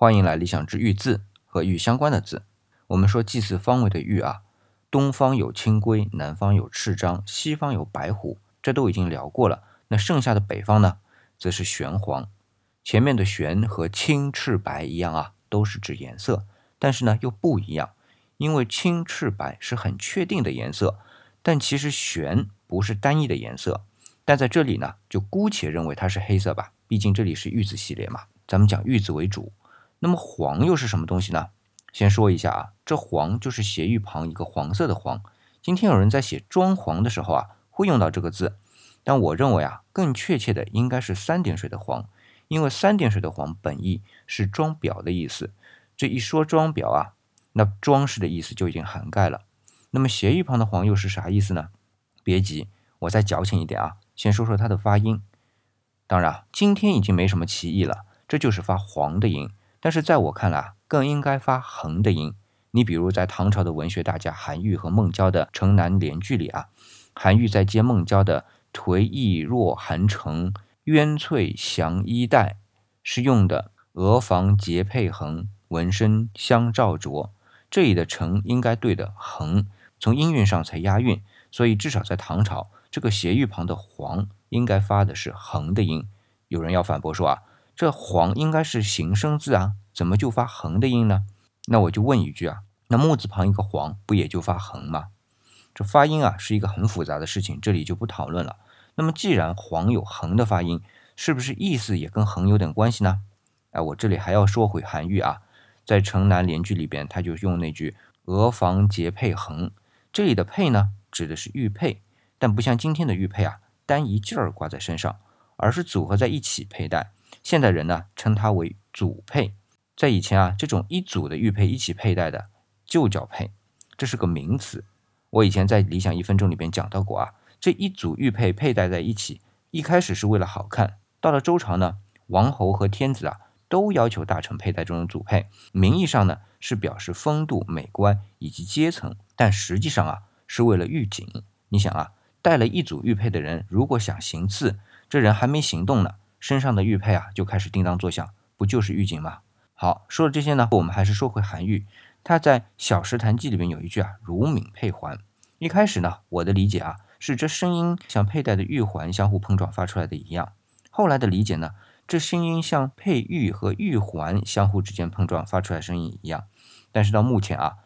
欢迎来理想之玉字和玉相关的字。我们说祭祀方位的玉啊，东方有青龟，南方有赤章，西方有白虎，这都已经聊过了。那剩下的北方呢，则是玄黄。前面的玄和青、赤、白一样啊，都是指颜色，但是呢又不一样，因为青、赤、白是很确定的颜色，但其实玄不是单一的颜色。但在这里呢，就姑且认为它是黑色吧，毕竟这里是玉字系列嘛，咱们讲玉字为主。那么黄又是什么东西呢？先说一下啊，这黄就是斜玉旁一个黄色的黄。今天有人在写装潢的时候啊，会用到这个字，但我认为啊，更确切的应该是三点水的黄，因为三点水的黄本意是装裱的意思。这一说装裱啊，那装饰的意思就已经涵盖了。那么斜玉旁的黄又是啥意思呢？别急，我再矫情一点啊，先说说它的发音。当然，今天已经没什么歧义了，这就是发黄的音。但是在我看来啊，更应该发横的音。你比如在唐朝的文学大家韩愈和孟郊的《城南联句》里啊，韩愈在接孟郊的“颓意若寒城，鸢翠翔衣带”，是用的“鹅房结佩横，纹身相照着”。这里的“城”应该对的“横”，从音韵上才押韵。所以至少在唐朝，这个斜玉旁的“黄”应该发的是横的音。有人要反驳说啊。这黄应该是形声字啊，怎么就发横的音呢？那我就问一句啊，那木字旁一个黄，不也就发横吗？这发音啊是一个很复杂的事情，这里就不讨论了。那么既然黄有横的发音，是不是意思也跟横有点关系呢？哎，我这里还要说回韩愈啊，在《城南联句》里边，他就用那句“鹅房结佩横”，这里的佩呢，指的是玉佩，但不像今天的玉佩啊，单一件儿挂在身上，而是组合在一起佩戴。现代人呢称它为组佩，在以前啊，这种一组的玉佩一起佩戴的就叫佩，这是个名词。我以前在理想一分钟里边讲到过啊，这一组玉佩佩戴在一起，一开始是为了好看，到了周朝呢，王侯和天子啊都要求大臣佩戴这种组佩，名义上呢是表示风度、美观以及阶层，但实际上啊是为了预警。你想啊，戴了一组玉佩的人，如果想行刺，这人还没行动呢。身上的玉佩啊，就开始叮当作响，不就是预警吗？好，说了这些呢，我们还是说回韩愈。他在《小石潭记》里面有一句啊，“如敏佩环”。一开始呢，我的理解啊，是这声音像佩戴的玉环相互碰撞发出来的一样。后来的理解呢，这声音像佩玉和玉环相互之间碰撞发出来声音一样。但是到目前啊，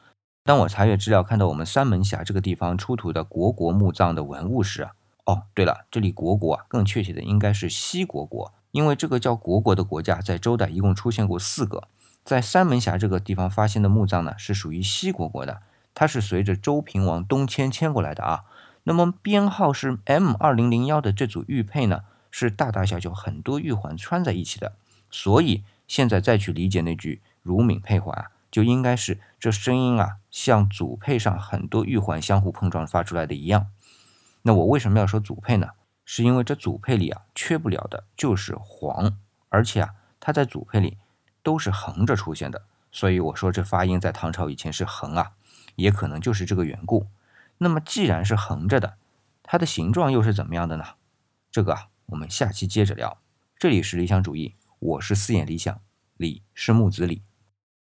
当我查阅资料看到我们三门峡这个地方出土的国国墓葬的文物时啊。哦，对了，这里国国啊，更确切的应该是西国国，因为这个叫国国的国家在周代一共出现过四个。在三门峡这个地方发现的墓葬呢，是属于西国国的，它是随着周平王东迁迁过来的啊。那么编号是 M 二零零幺的这组玉佩呢，是大大小小很多玉环穿在一起的，所以现在再去理解那句如敏佩环啊，就应该是这声音啊，像组佩上很多玉环相互碰撞发出来的一样。那我为什么要说组配呢？是因为这组配里啊，缺不了的就是黄，而且啊，它在组配里都是横着出现的，所以我说这发音在唐朝以前是横啊，也可能就是这个缘故。那么既然是横着的，它的形状又是怎么样的呢？这个啊，我们下期接着聊。这里是理想主义，我是四眼理想，李是木子李。